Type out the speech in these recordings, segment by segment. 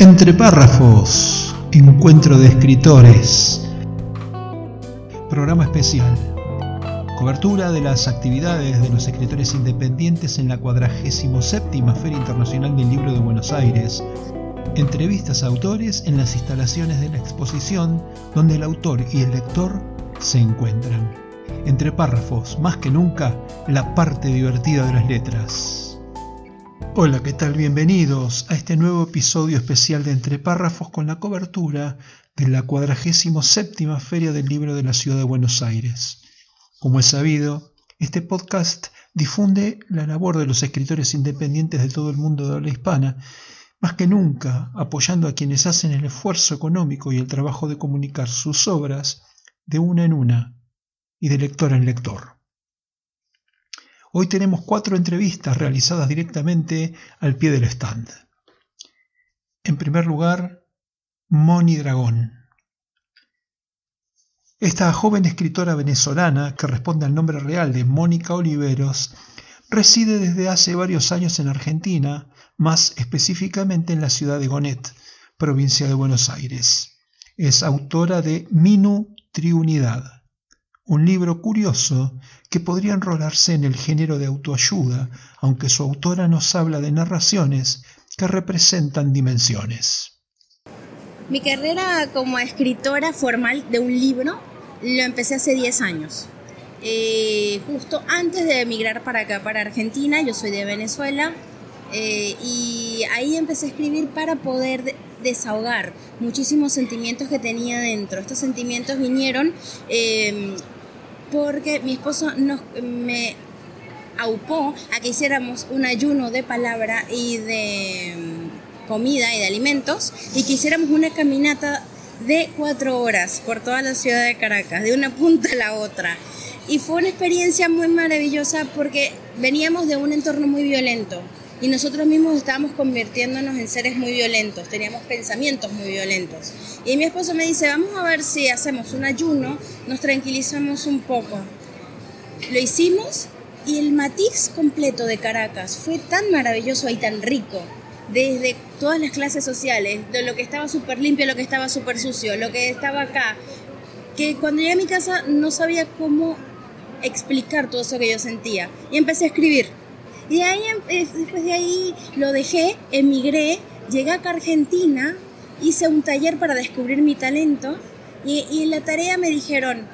Entre párrafos, encuentro de escritores. Programa especial. Cobertura de las actividades de los escritores independientes en la 47 Feria Internacional del Libro de Buenos Aires. Entrevistas a autores en las instalaciones de la exposición donde el autor y el lector se encuentran. Entre párrafos, más que nunca, la parte divertida de las letras. Hola, ¿qué tal? Bienvenidos a este nuevo episodio especial de Entre Párrafos con la cobertura de la 47 Feria del Libro de la Ciudad de Buenos Aires. Como es sabido, este podcast difunde la labor de los escritores independientes de todo el mundo de habla hispana, más que nunca apoyando a quienes hacen el esfuerzo económico y el trabajo de comunicar sus obras de una en una y de lector en lector. Hoy tenemos cuatro entrevistas realizadas directamente al pie del stand. En primer lugar, Moni Dragón. Esta joven escritora venezolana, que responde al nombre real de Mónica Oliveros, reside desde hace varios años en Argentina, más específicamente en la ciudad de Gonet, provincia de Buenos Aires. Es autora de Minu Triunidad un libro curioso que podría enrolarse en el género de autoayuda, aunque su autora nos habla de narraciones que representan dimensiones. Mi carrera como escritora formal de un libro lo empecé hace 10 años. Eh, justo antes de emigrar para acá, para Argentina, yo soy de Venezuela, eh, y ahí empecé a escribir para poder desahogar muchísimos sentimientos que tenía dentro. Estos sentimientos vinieron eh, porque mi esposo nos, me aupó a que hiciéramos un ayuno de palabra y de mm, comida y de alimentos y que hiciéramos una caminata de cuatro horas por toda la ciudad de Caracas, de una punta a la otra. Y fue una experiencia muy maravillosa porque veníamos de un entorno muy violento y nosotros mismos estábamos convirtiéndonos en seres muy violentos, teníamos pensamientos muy violentos. Y mi esposo me dice, vamos a ver si hacemos un ayuno, nos tranquilizamos un poco. Lo hicimos y el matiz completo de Caracas fue tan maravilloso y tan rico, desde todas las clases sociales, de lo que estaba súper limpio, lo que estaba súper sucio, lo que estaba acá, que cuando llegué a mi casa no sabía cómo explicar todo eso que yo sentía. Y empecé a escribir y ahí, em, después de ahí lo dejé, emigré, llegué acá a Argentina, hice un taller para descubrir mi talento y, y en la tarea me dijeron,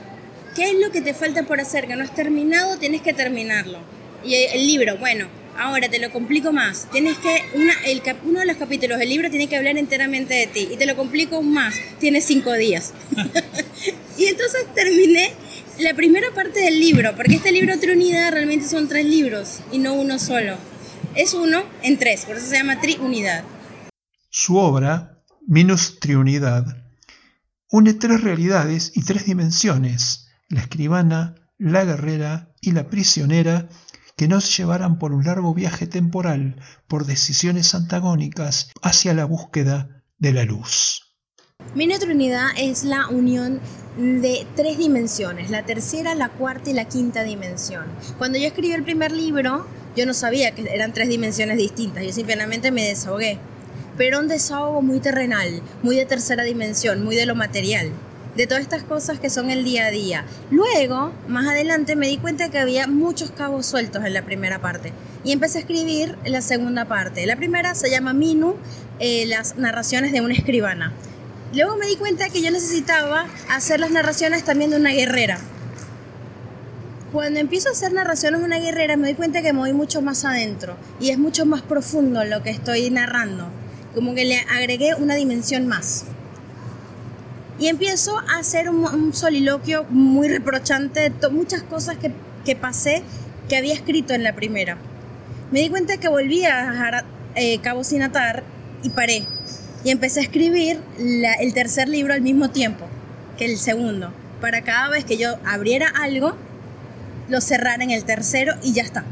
¿qué es lo que te falta por hacer? Que no has terminado, tienes que terminarlo. Y el libro, bueno, ahora te lo complico más. Tienes que, una, el, uno de los capítulos del libro tiene que hablar enteramente de ti. Y te lo complico más, tienes cinco días. y entonces terminé la primera parte del libro, porque este libro Triunidad realmente son tres libros y no uno solo. Es uno en tres, por eso se llama Triunidad. Su obra, Minus Triunidad, une tres realidades y tres dimensiones, la escribana, la guerrera y la prisionera, que nos llevarán por un largo viaje temporal, por decisiones antagónicas, hacia la búsqueda de la luz. Minus Triunidad es la unión de tres dimensiones, la tercera, la cuarta y la quinta dimensión. Cuando yo escribí el primer libro, yo no sabía que eran tres dimensiones distintas, yo simplemente me desahogué. Pero un desahogo muy terrenal, muy de tercera dimensión, muy de lo material, de todas estas cosas que son el día a día. Luego, más adelante, me di cuenta que había muchos cabos sueltos en la primera parte y empecé a escribir la segunda parte. La primera se llama Minu, eh, las narraciones de una escribana. Luego me di cuenta que yo necesitaba hacer las narraciones también de una guerrera. Cuando empiezo a hacer narraciones de una guerrera me doy cuenta que me voy mucho más adentro y es mucho más profundo lo que estoy narrando. Como que le agregué una dimensión más. Y empiezo a hacer un, soliloquio muy reprochante de muchas cosas que, que, pasé que había escrito en la primera. Me di cuenta que volví a eh, Cabo Sin Atar y paré y empecé a escribir el tercer libro al mismo tiempo que el segundo, para cada vez que yo abriera algo, lo cerrara en el tercero y ya está.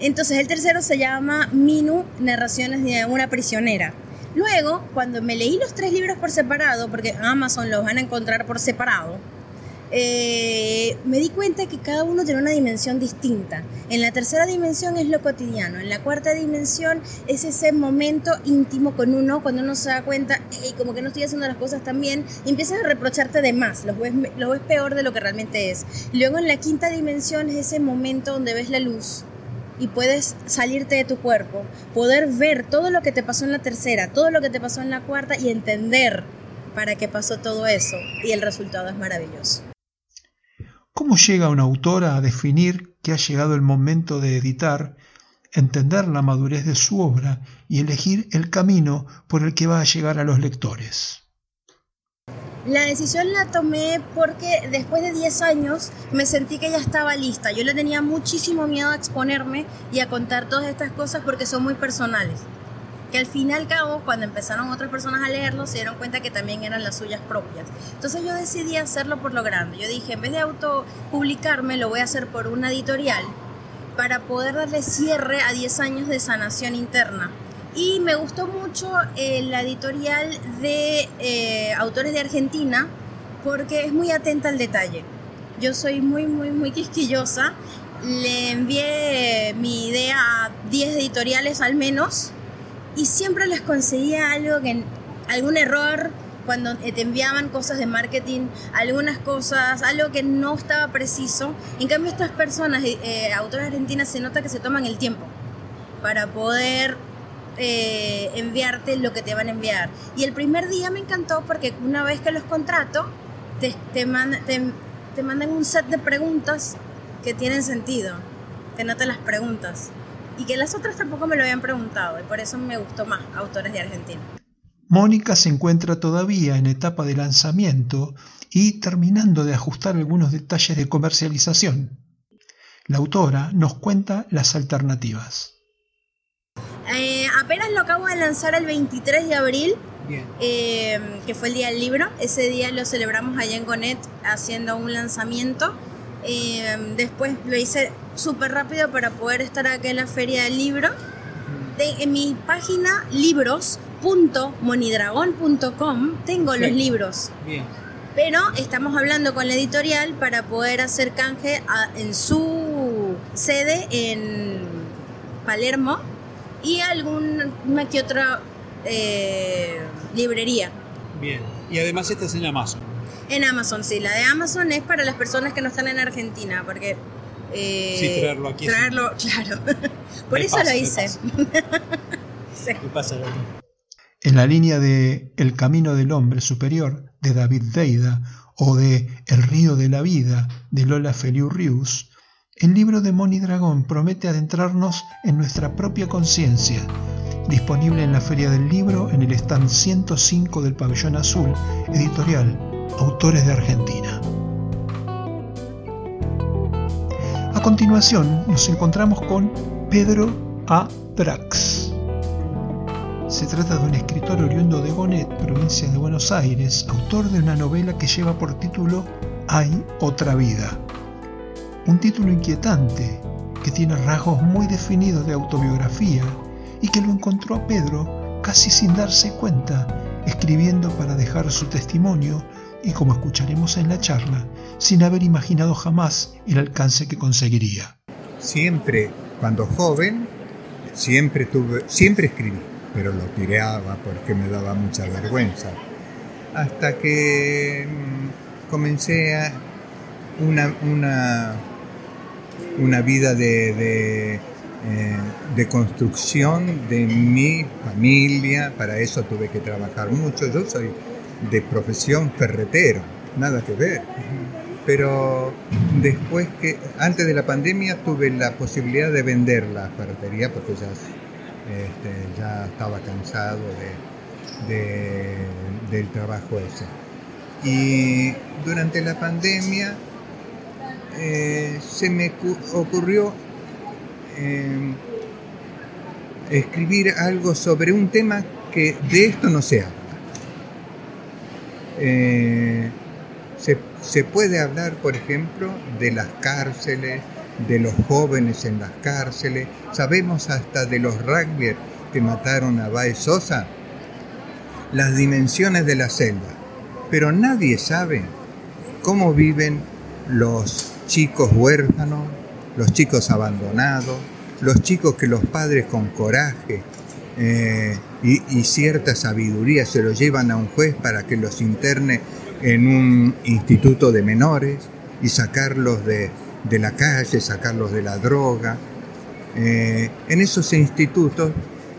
Entonces el tercero se llama Minu, Narraciones de una prisionera. Luego, cuando me leí los tres libros por separado, porque Amazon los van a encontrar por separado, eh, me di cuenta que cada uno tiene una dimensión distinta. En la tercera dimensión es lo cotidiano, en la cuarta dimensión es ese momento íntimo con uno, cuando uno se da cuenta, y como que no estoy haciendo las cosas tan bien, y empiezas a reprocharte de más, lo lo ves peor de lo que realmente es. Luego en la quinta dimensión es ese momento donde ves la luz, y puedes salirte de tu cuerpo, poder ver todo lo que te pasó en la tercera, todo lo que te pasó en la cuarta y entender para qué pasó todo eso y el resultado es maravilloso. ¿Cómo llega una autora a definir que ha llegado el momento de editar, entender la madurez de su obra y elegir el camino por el que va a llegar a los lectores? La decisión la tomé porque después de 10 años me sentí que ya estaba lista. Yo le tenía muchísimo miedo a exponerme y a contar todas estas cosas porque son muy personales. Que al fin y al cabo, cuando empezaron otras personas a leerlo, se dieron cuenta que también eran las suyas propias. Entonces yo decidí hacerlo por lo grande. Yo dije, en vez de autopublicarme, lo voy a hacer por una editorial para poder darle cierre a 10 años de sanación interna y me gustó mucho eh, la editorial de eh, autores de Argentina porque es muy atenta al detalle. Yo soy muy, muy, muy quisquillosa. Le envié mi idea a 10 editoriales al menos y siempre les conseguía algo que, algún error cuando te enviaban cosas de marketing, algunas cosas, algo que no estaba preciso. En cambio, estas personas, eh, autores argentinas, se nota que se toman el tiempo para poder eh, enviarte lo que te van a enviar. Y el primer día me encantó porque una vez que los contrato, te, te, mandan un set de preguntas que tienen sentido, que no te las preguntas. Y que las otras tampoco me lo habían preguntado, y por eso me gustó más Autores de Argentina. Mónica se encuentra todavía en etapa de lanzamiento y terminando de ajustar algunos detalles de comercialización. La autora nos cuenta las alternativas. Eh, apenas lo acabo de lanzar el 23 de abril, eh, que fue el día del libro. Ese día lo celebramos allá en Gonet haciendo un lanzamiento. Eh, después lo hice súper rápido para poder estar aquí en la feria del libro. en mi página libros.monidragon.com tengo los libros. Pero estamos hablando con la editorial para poder hacer canje en su sede en Palermo y alguna que otra eh, librería. Bien, y además estás en Amazon. En Amazon, sí. La de Amazon es para las personas que no están en Argentina, porque... Eh, sí, traerlo aquí. Traerlo, claro. Por eso lo hice. sí. pasa, En la línea de El Camino del Hombre Superior, de David Deida, o de El Río de la Vida, de Lola Feliu Rius, el libro de Moni Dragón promete adentrarnos en nuestra propia conciencia, disponible en la Feria del Libro en el stand 105 del Pabellón Azul, editorial Autores de Argentina. A continuación nos encontramos con Pedro A. Drax. Se trata de un escritor oriundo de Gonet, provincia de Buenos Aires, autor de una novela que lleva por título Hay otra vida un título inquietante que tiene rasgos muy definidos de autobiografía y que lo encontró Pedro casi sin darse cuenta, escribiendo para dejar su testimonio y como escucharemos en la charla, sin haber imaginado jamás el alcance que conseguiría. Siempre, cuando joven, siempre tuve, siempre escribí, pero lo tireaba porque me daba mucha vergüenza. Hasta que mm, comencé a una, una una vida de, eh, de, construcción de mi familia, para eso tuve que trabajar mucho. Yo soy de profesión ferretero, nada que ver. Pero después que, antes de la pandemia, tuve la posibilidad de vender la ferretería porque ya, este, estaba cansado de, del trabajo ese. Y durante la pandemia eh, se me ocurrió eh, escribir algo sobre un tema que de esto no se habla. Eh, se, puede hablar, por ejemplo, de las cárceles, de los jóvenes en las cárceles, sabemos hasta de los rugby que mataron a Baez Sosa, las dimensiones de la celda, pero nadie sabe cómo viven los chicos huérfanos, los chicos abandonados, los chicos que los padres con coraje eh, y, cierta sabiduría se los llevan a un juez para que los interne en un instituto de menores y sacarlos de, la calle, sacarlos de la droga. Eh, en esos institutos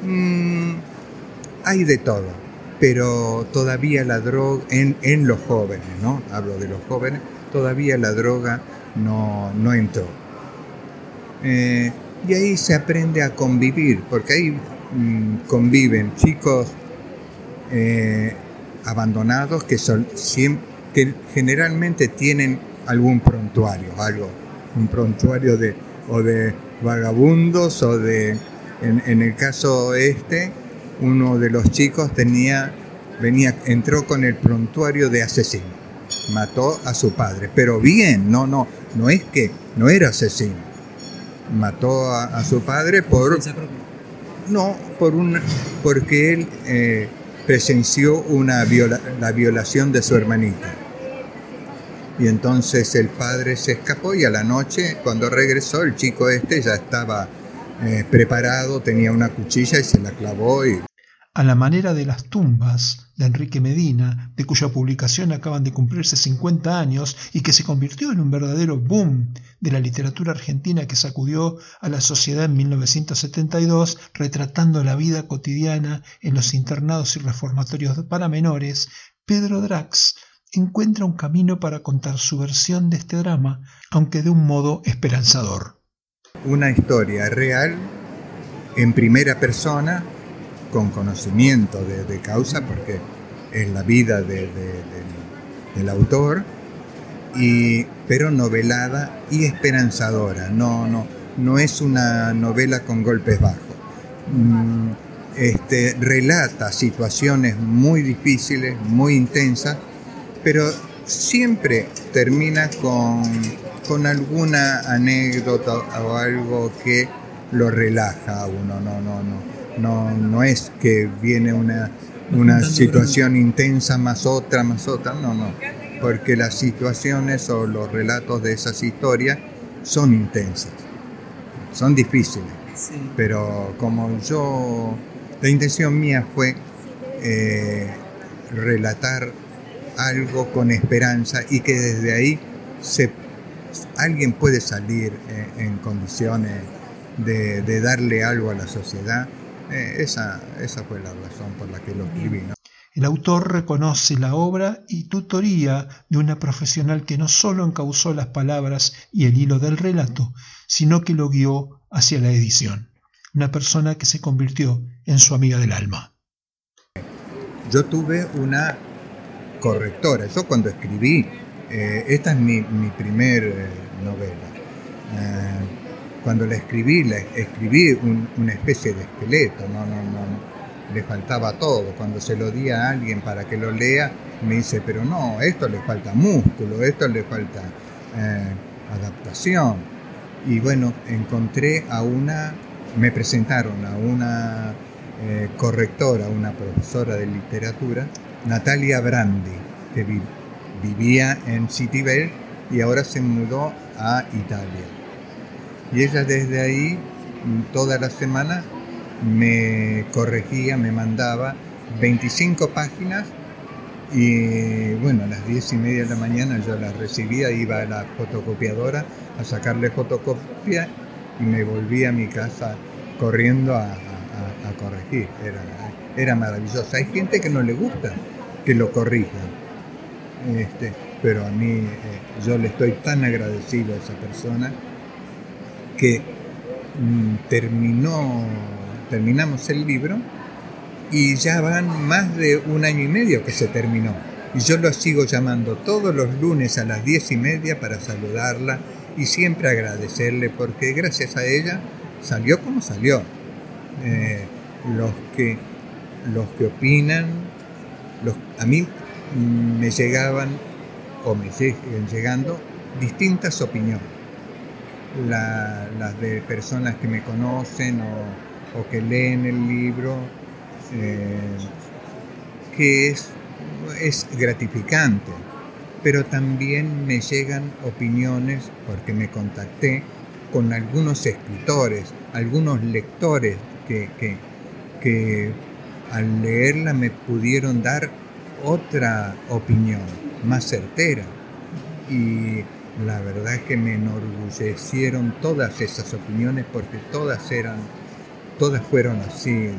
mm, hay de todo, pero todavía la droga, en, los jóvenes, ¿no? Hablo de los jóvenes, todavía la droga no, no entró. Eh, y ahí se aprende a convivir, porque ahí mm, conviven chicos eh, abandonados que, son, que generalmente tienen algún prontuario, algo, un prontuario de, o de vagabundos o de, en, el caso este, uno de los chicos tenía, venía, entró con el prontuario de asesino, mató a su padre, pero bien, no, no, no es que no era asesino, mató a, su padre por... No, por un, porque él eh, presenció una la violación de su hermanita. Y entonces el padre se escapó y a la noche, cuando regresó, el chico este ya estaba eh, preparado, tenía una cuchilla y se la clavó y a la manera de las tumbas de Enrique Medina, de cuya publicación acaban de cumplirse 50 años y que se convirtió en un verdadero boom de la literatura argentina que sacudió a la sociedad en 1972, retratando la vida cotidiana en los internados y reformatorios para menores, Pedro Drax encuentra un camino para contar su versión de este drama, aunque de un modo esperanzador. Una historia real, en primera persona, con conocimiento de, causa, porque es la vida del autor, y, pero novelada y esperanzadora. No, no, no es una novela con golpes bajos. Mm, este, relata situaciones muy difíciles, muy intensas, pero siempre termina con, con alguna anécdota o algo que lo relaja a uno. No, no, no no, no es que viene una, una situación intensa más otra, más otra, no, no. Porque las situaciones o los relatos de esas historias son intensas, son difíciles. Pero como yo, la intención mía fue eh, relatar algo con esperanza y que desde ahí se, alguien puede salir en, condiciones de, de, darle algo a la sociedad eh, esa, esa fue la razón por la que lo escribí. El autor reconoce la obra y tutoría de una profesional que no solo encauzó las palabras y el hilo del relato, sino que lo guió hacia la edición. Una persona que se convirtió en su amiga del alma. Yo tuve una correctora. Yo cuando escribí, eh, esta es mi, mi primer eh, novela cuando la escribí, la escribí una especie de esqueleto, no, no, no, le faltaba todo. Cuando se lo di a alguien para que lo lea, me dice, pero no, esto le falta músculo, esto le falta eh, adaptación. Y bueno, encontré a una, me presentaron a una eh, correctora, una profesora de literatura, Natalia Brandi, que vivía en Citibel y ahora se mudó a Italia. Y ella desde ahí, toda la semana, me corregía, me mandaba 25 páginas y bueno, a las 10 y media de la mañana yo las recibía, iba a la fotocopiadora a sacarle fotocopia y me volvía a mi casa corriendo a, corregir. Era, era maravilloso. Hay gente que no le gusta que lo corrija, este, pero a mí eh, yo le estoy tan agradecido a esa persona que mm, terminó, terminamos el libro y ya van más de un año y medio que se terminó. Y yo lo sigo llamando todos los lunes a las diez y media para saludarla y siempre agradecerle porque gracias a ella salió como salió. Eh, los, que, los que opinan, a mí me llegaban o me siguen llegando distintas opiniones las de personas que me conocen o, que leen el libro, eh, que es, gratificante. pero también me llegan opiniones porque me contacté con algunos escritores, algunos lectores que, que, al leerla me pudieron dar otra opinión más certera. Y la verdad que me enorgullecieron todas esas opiniones porque todas eran, todas fueron así,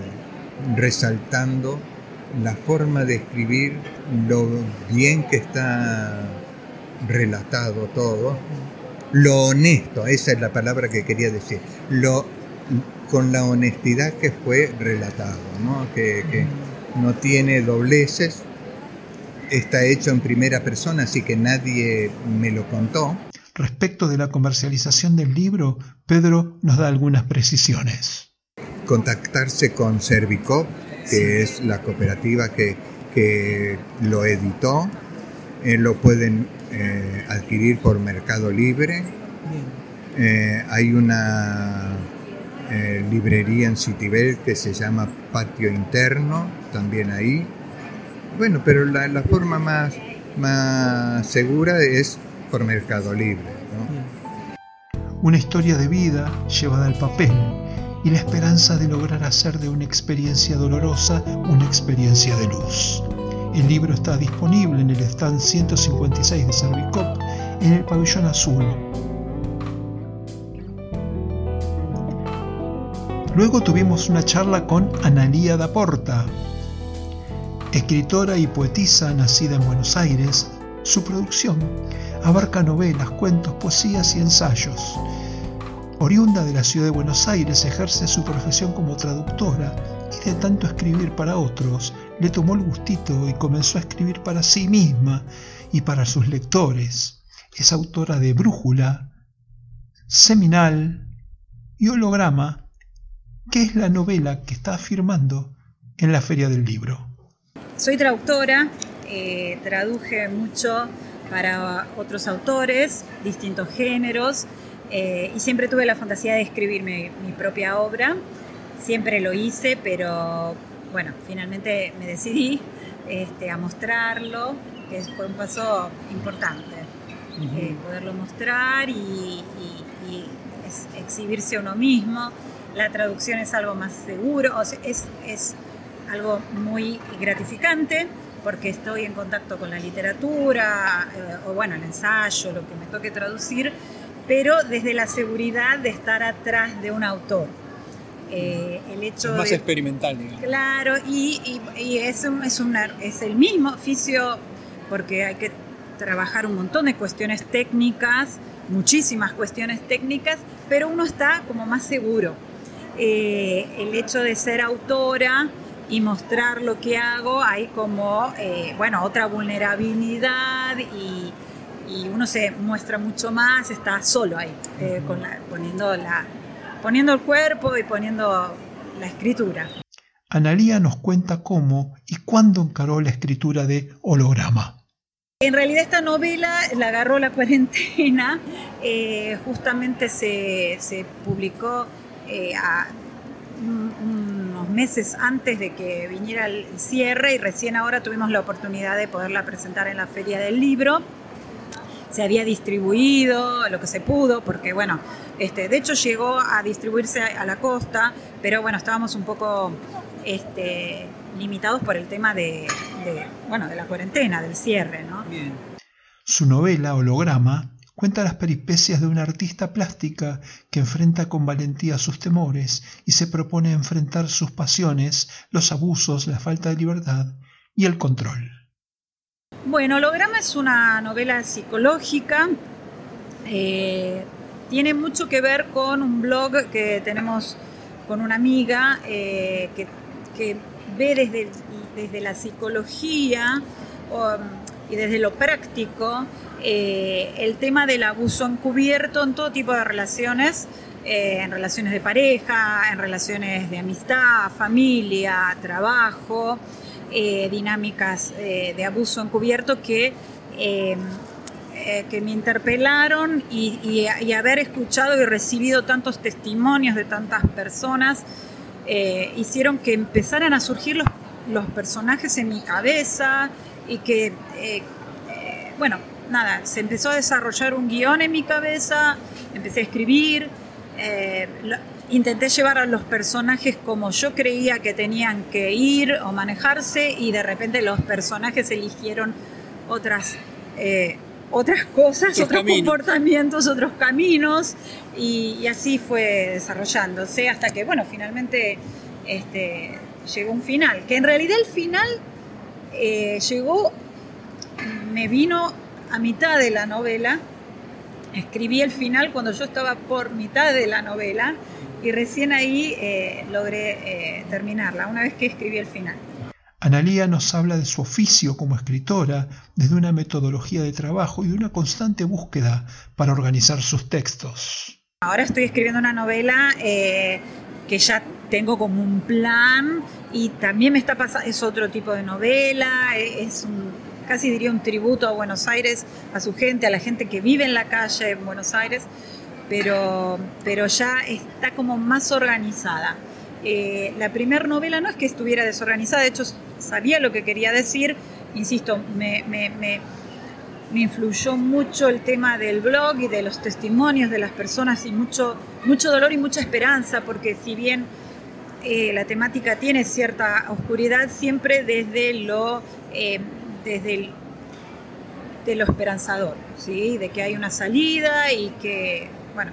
resaltando la forma de escribir, lo bien que está relatado todo, lo honesto, esa es la palabra que quería decir, lo, con la honestidad que fue relatado, Que, no tiene dobleces, está hecho en primera persona, así que nadie me lo contó. Respecto de la comercialización del libro, Pedro nos da algunas precisiones. Contactarse con Servicop, que es la cooperativa que, que lo editó, eh, lo pueden eh, adquirir por Mercado Libre. Eh, hay una librería en Citibel que se llama Patio Interno, también ahí. Bueno, pero la, forma más, más segura es por Mercado Libre. Una historia de vida llevada al papel y la esperanza de lograr hacer de una experiencia dolorosa una experiencia de luz. El libro está disponible en el stand 156 de Servicop en el pabellón azul. Luego tuvimos una charla con Analía da Porta, escritora y poetisa nacida en Buenos Aires. Su producción abarca novelas, cuentos, poesías y ensayos. Oriunda de la ciudad de Buenos Aires, ejerce su profesión como traductora y de tanto escribir para otros, le tomó el gustito y comenzó a escribir para sí misma y para sus lectores. Es autora de Brújula, Seminal y Holograma, que es la novela que está firmando en la Feria del Libro. Soy traductora, eh, traduje mucho para otros autores, distintos géneros, eh, y siempre tuve la fantasía de escribir mi, propia obra. Siempre lo hice, pero bueno, finalmente me decidí este, a mostrarlo, que fue un paso importante. Eh, poderlo mostrar y, exhibirse a uno mismo. La traducción es algo más seguro, es, es algo muy gratificante porque estoy en contacto con la literatura, eh, o bueno, el ensayo, lo que me toque traducir, pero desde la seguridad de estar atrás de un autor. Eh, el hecho es más experimental, digamos. Claro, y, es, es, es el mismo oficio porque hay que trabajar un montón de cuestiones técnicas, muchísimas cuestiones técnicas, pero uno está como más seguro. Eh, el hecho de ser autora y mostrar lo que hago, hay como, eh, bueno, otra vulnerabilidad y y uno se muestra mucho más, está solo ahí, eh, poniendo, la, poniendo el cuerpo y poniendo la escritura. Analía nos cuenta cómo y cuándo encaró la escritura de holograma. En realidad esta novela la agarró la cuarentena, eh, justamente se, publicó eh, unos meses antes de que viniera el cierre y recién ahora tuvimos la oportunidad de poderla presentar en la feria del libro se había distribuido lo que se pudo, porque bueno, este, de hecho llegó a distribuirse a la costa, pero bueno, estábamos un poco este, limitados por el tema de, bueno, de la cuarentena, del cierre. ¿no? Su novela, Holograma, cuenta las peripecias de una artista plástica que enfrenta con valentía sus temores y se propone enfrentar sus pasiones, los abusos, la falta de libertad y el control. Bueno, Holograma es una novela psicológica. Eh, tiene mucho que ver con un blog que tenemos con una amiga eh, que, ve desde, desde la psicología y desde lo práctico eh, el tema del abuso encubierto en todo tipo de relaciones, en relaciones de pareja, en relaciones de amistad, familia, trabajo. Eh, dinámicas eh, de abuso encubierto que, eh, que me interpelaron y, haber escuchado y recibido tantos testimonios de tantas personas hicieron que empezaran a surgir los, los, personajes en mi cabeza y que bueno, nada, se empezó a desarrollar un guion en mi cabeza, empecé a escribir, eh, intenté llevar a los personajes como yo creía que tenían que ir o manejarse y de repente los personajes eligieron otras, eh, otras cosas, otros, comportamientos, otros caminos y, así fue desarrollándose hasta que, bueno, finalmente este, llegó un final, que en realidad el final eh, llegó, me vino a mitad de la novela, escribí el final cuando yo estaba por mitad de la novela y recién ahí eh, logré eh, terminarla, una vez que escribí el final. Analía nos habla de su oficio como escritora, desde una metodología de trabajo y de una constante búsqueda para organizar sus textos. Ahora estoy escribiendo una novela eh, que ya tengo como un plan y también me está pasando, es otro tipo de novela, es casi diría un tributo a Buenos Aires, a su gente, a la gente que vive en la calle en Buenos Aires pero, pero ya está como más organizada. Eh, la primera novela no es que estuviera desorganizada, de hecho sabía lo que quería decir, insisto, me, me, influyó mucho el tema del blog y de los testimonios de las personas y mucho, mucho dolor y mucha esperanza, porque si bien eh, la temática tiene cierta oscuridad, siempre desde lo, eh, desde de lo esperanzador, ¿sí? de que hay una salida y que bueno,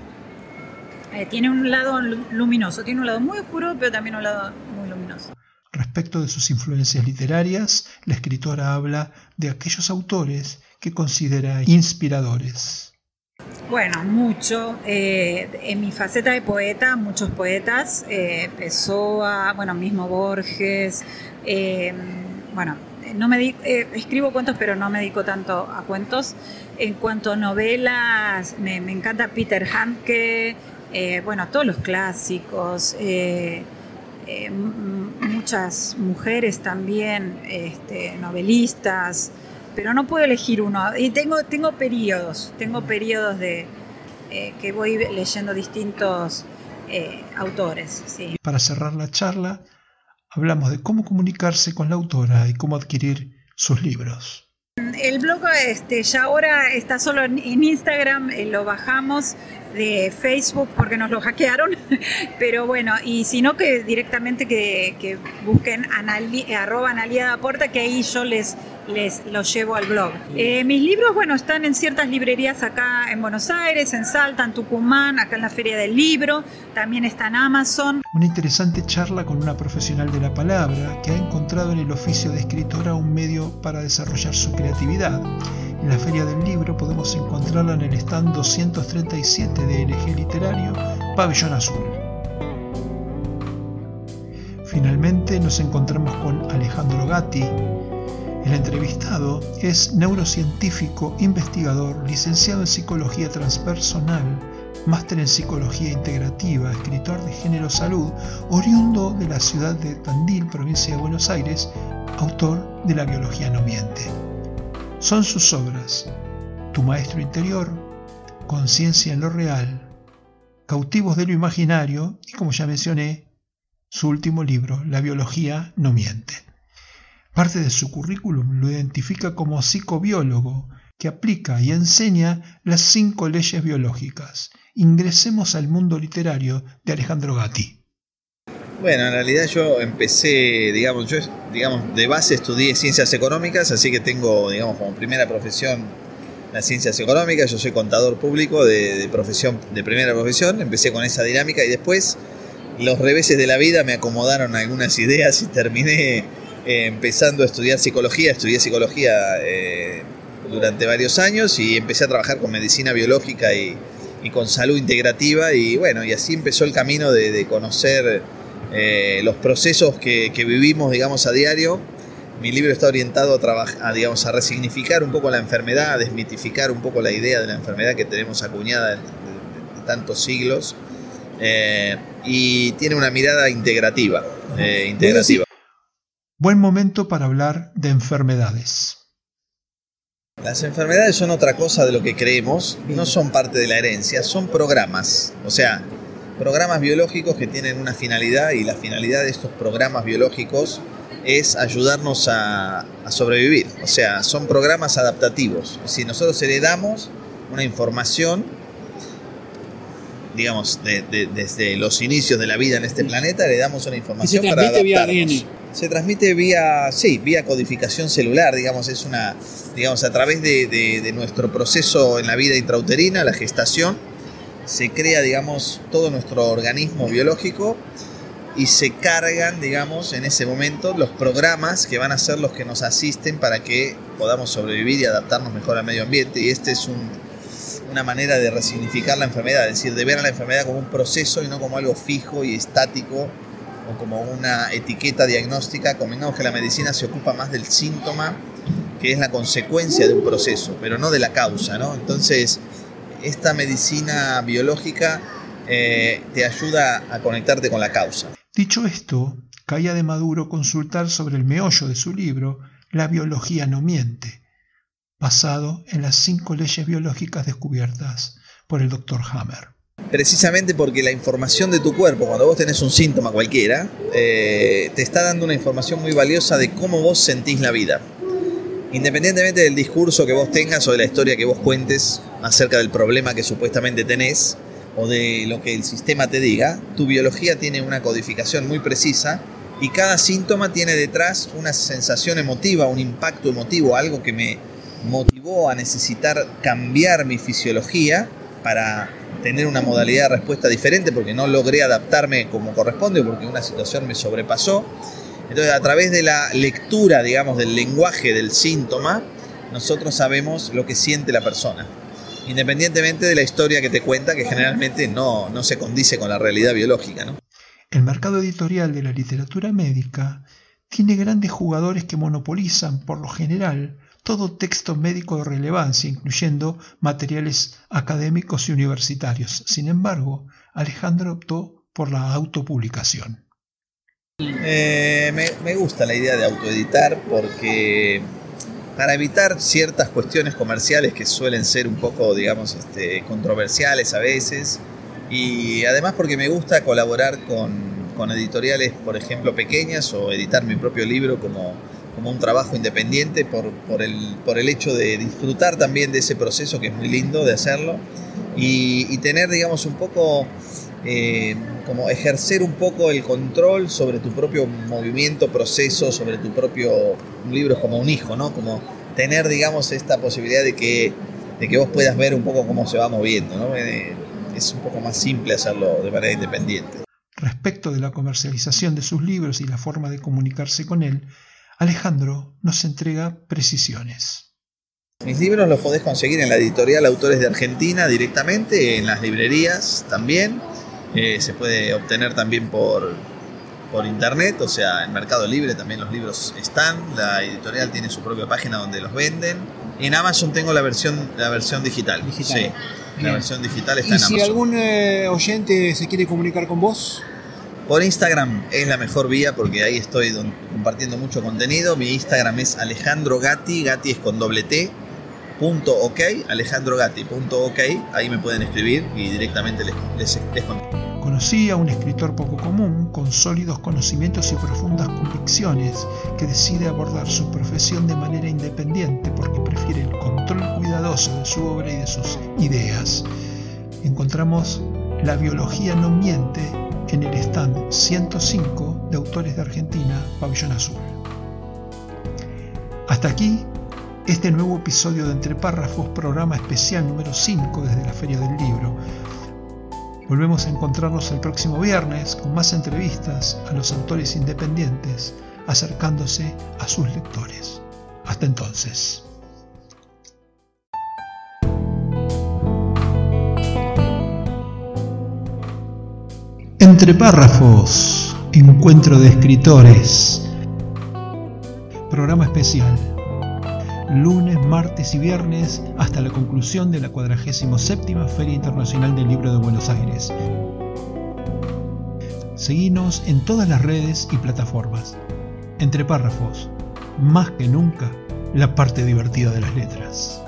eh, tiene un lado luminoso, tiene un lado muy oscuro, pero también un lado muy luminoso. Respecto de sus influencias literarias, la escritora habla de aquellos autores que considera inspiradores. Bueno, mucho. Eh, en mi faceta de poeta, muchos poetas, eh, Pessoa, bueno, mismo Borges, eh, bueno, no me eh, escribo cuentos, pero no me dedico tanto a cuentos. En cuanto a novelas, me, encanta Peter Handke, eh, bueno, todos los clásicos, muchas mujeres también, este, novelistas, pero no puedo elegir uno. Y tengo, tengo periodos, tengo periodos de que voy leyendo distintos autores. Para cerrar la charla, hablamos de cómo comunicarse con la autora y cómo adquirir sus libros. El blog este, ya ahora está solo en Instagram, eh, lo bajamos de Facebook porque nos lo hackearon, pero bueno, y si no que directamente que, busquen anali, arroba analiada porta, que ahí yo les, les los llevo al blog. Eh, mis libros, bueno, están en ciertas librerías acá en Buenos Aires, en Salta, en Tucumán, acá en la Feria del Libro, también está en Amazon. Una interesante charla con una profesional de la palabra que ha encontrado en el oficio de escritora un medio para desarrollar su creatividad. En la Feria del Libro podemos encontrarla en el stand 237 de LG Literario, Pabellón Azul. Finalmente nos encontramos con Alejandro Gatti, el entrevistado es neurocientífico, investigador, licenciado en psicología transpersonal, máster en psicología integrativa, escritor de género salud, oriundo de la ciudad de Tandil, provincia de Buenos Aires, autor de la biología no miente. Son sus obras Tu maestro interior, Conciencia en lo real, Cautivos de lo imaginario y, como ya mencioné, su último libro, La biología no miente. Parte de su currículum lo identifica como psicobiólogo que aplica y enseña las cinco leyes biológicas. Ingresemos al mundo literario de Alejandro Gatti. Bueno, en realidad yo empecé, digamos, yo digamos, de base estudié ciencias económicas, así que tengo, digamos, como primera profesión las ciencias económicas, yo soy contador público de, profesión, de primera profesión, empecé con esa dinámica y después los reveses de la vida me acomodaron algunas ideas y terminé eh, empezando a estudiar psicología, estudié psicología eh, durante varios años y empecé a trabajar con medicina biológica y, con salud integrativa y bueno, y así empezó el camino de, conocer eh, los procesos que, vivimos, digamos, a diario. Mi libro está orientado a, trabajar, digamos, a resignificar un poco la enfermedad, a desmitificar un poco la idea de la enfermedad que tenemos acuñada de, tantos siglos. y tiene una mirada integrativa. integrativa. Buen momento para hablar de enfermedades. Las enfermedades son otra cosa de lo que creemos, no son parte de la herencia, son programas, o sea, programas biológicos que tienen una finalidad y la finalidad de estos programas biológicos es ayudarnos a, sobrevivir. O sea, son programas adaptativos. Si nosotros heredamos una información, digamos, desde los inicios de la vida en este planeta, heredamos una información se para Vía ADN. Se transmite vía, sí, vía codificación celular, digamos, es una, digamos, a través de nuestro proceso en la vida intrauterina, la gestación, se crea, digamos, todo nuestro organismo biológico y se cargan, digamos, en ese momento los programas que van a ser los que nos asisten para que podamos sobrevivir y adaptarnos mejor al medio ambiente. Y este es una manera de resignificar la enfermedad, es decir, de ver a la enfermedad como un proceso y no como algo fijo y estático o como una etiqueta diagnóstica. Convengamos que la medicina se ocupa más del síntoma, que es la consecuencia de un proceso, pero no de la causa, ¿no? Entonces, esta medicina biológica eh, te ayuda a conectarte con la causa. Dicho esto, caía de Maduro consultar sobre el meollo de su libro, La biología no miente, basado en las cinco leyes biológicas descubiertas por el Dr. Hammer. Precisamente porque la información de tu cuerpo, cuando vos tenés un síntoma cualquiera, eh, te está dando una información muy valiosa de cómo vos sentís la vida. Independientemente del discurso que vos tengas o de la historia que vos cuentes acerca del problema que supuestamente tenés, o de lo que el sistema te diga, tu biología tiene una codificación muy precisa y cada síntoma tiene detrás una sensación emotiva, un impacto emotivo, algo que me motivó a necesitar cambiar mi fisiología para tener una modalidad de respuesta diferente porque no logré adaptarme como corresponde porque una situación me sobrepasó. Entonces, a través de la lectura, digamos, del lenguaje del síntoma, nosotros sabemos lo que siente la persona independientemente de la historia que te cuenta, que generalmente no, no se condice con la realidad biológica. ¿no? El mercado editorial de la literatura médica tiene grandes jugadores que monopolizan, por lo general, todo texto médico de relevancia, incluyendo materiales académicos y universitarios. Sin embargo, Alejandro optó por la autopublicación. Eh, me, gusta la idea de autoeditar porque para evitar ciertas cuestiones comerciales que suelen ser un poco, digamos, este, controversiales a veces. Y además porque me gusta colaborar con, editoriales, por ejemplo, pequeñas o editar mi propio libro como, como un trabajo independiente por, por, el, por el hecho de disfrutar también de ese proceso que es muy lindo de hacerlo y, tener, digamos, un poco, eh, como ejercer un poco el control sobre tu propio movimiento, proceso, sobre tu propio libro como un hijo, ¿no? Como tener, digamos, esta posibilidad de que, de que vos puedas ver un poco cómo se va moviendo, ¿no? Eh, es un poco más simple hacerlo de manera independiente. Respecto de la comercialización de sus libros y la forma de comunicarse con él, Alejandro nos entrega precisiones. Mis libros los podés conseguir en la editorial Autores de Argentina directamente, en las librerías también. Eh, se puede obtener también por, por internet, o sea, en Mercado Libre también los libros están. La editorial tiene su propia página donde los venden. En Amazon tengo la versión, la versión digital. Sí, la versión digital está en Amazon. ¿Y si algún eh, oyente se quiere comunicar con vos? Por Instagram es la mejor vía porque ahí estoy compartiendo mucho contenido. Mi Instagram es Alejandro Gatti, Gatti es con doble T, punto ok, Alejandro Gatti, punto ok. Ahí me pueden escribir y directamente les, les. Conocí a un escritor poco común, con sólidos conocimientos y profundas convicciones, que decide abordar su profesión de manera independiente porque prefiere el control cuidadoso de su obra y de sus ideas. Encontramos La biología no miente en el stand 105 de autores de Argentina, Pabellón Azul. Hasta aquí este nuevo episodio de Entre Párrafos, programa especial número 5 desde la Feria del Libro Volvemos a encontrarnos el próximo viernes con más entrevistas a los autores independientes acercándose a sus lectores. Hasta entonces. Entre párrafos, encuentro de escritores. Programa especial lunes, martes y viernes hasta la conclusión de la 47 Feria Internacional del Libro de Buenos Aires. Seguinos en todas las redes y plataformas. Entre párrafos, más que nunca, la parte divertida de las letras.